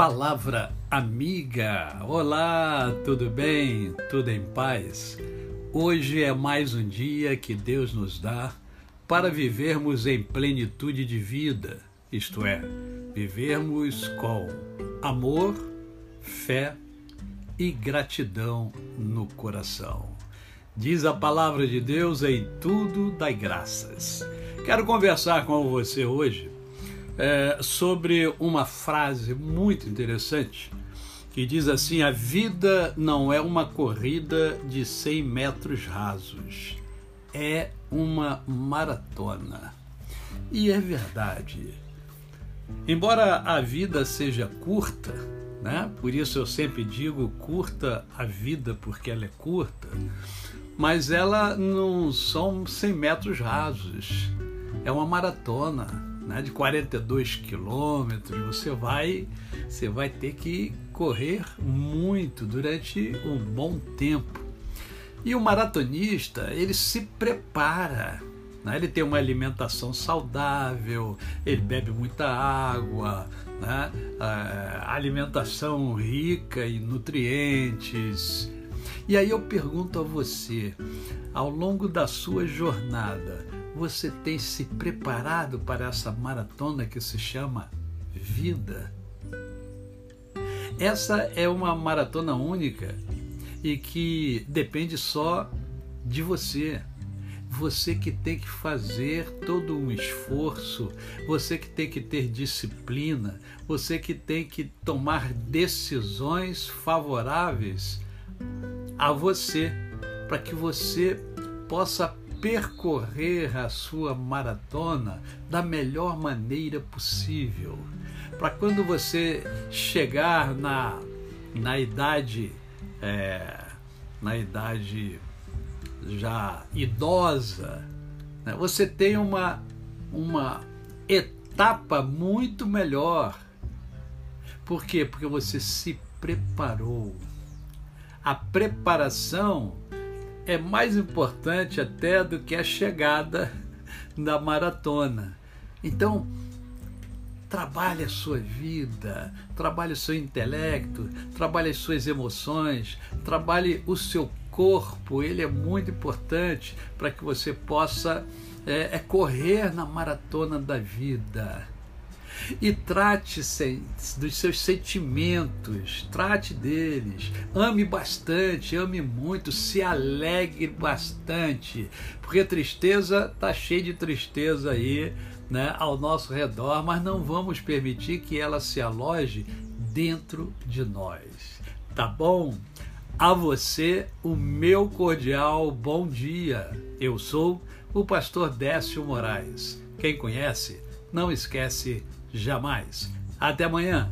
Palavra amiga. Olá, tudo bem? Tudo em paz? Hoje é mais um dia que Deus nos dá para vivermos em plenitude de vida, isto é, vivermos com amor, fé e gratidão no coração. Diz a palavra de Deus em tudo dai graças. Quero conversar com você hoje é, sobre uma frase muito interessante que diz assim: A vida não é uma corrida de 100 metros rasos, é uma maratona. E é verdade. Embora a vida seja curta, né? por isso eu sempre digo curta a vida porque ela é curta, mas ela não são 100 metros rasos, é uma maratona né, de 42 quilômetros, você vai, você vai ter que correr muito durante um bom tempo. E o maratonista, ele se prepara, né? ele tem uma alimentação saudável, ele bebe muita água, né? alimentação rica em nutrientes. E aí eu pergunto a você, ao longo da sua jornada, você tem se preparado para essa maratona que se chama vida? Essa é uma maratona única e que depende só de você. Você que tem que fazer todo um esforço, você que tem que ter disciplina, você que tem que tomar decisões favoráveis a você, para que você possa percorrer a sua maratona da melhor maneira possível. Para quando você chegar na, na idade é, na idade já idosa, né, você tem uma, uma etapa muito melhor. Por quê? Porque você se preparou. A preparação é mais importante até do que a chegada da maratona. Então, trabalhe a sua vida, trabalhe o seu intelecto, trabalhe as suas emoções, trabalhe o seu corpo, ele é muito importante para que você possa é, é correr na maratona da vida e trate dos seus sentimentos, trate deles, ame bastante, ame muito, se alegre bastante, porque tristeza está cheia de tristeza aí, né, ao nosso redor, mas não vamos permitir que ela se aloje dentro de nós. Tá bom? A você o meu cordial bom dia. Eu sou o pastor Décio Moraes. Quem conhece, não esquece jamais. Até amanhã.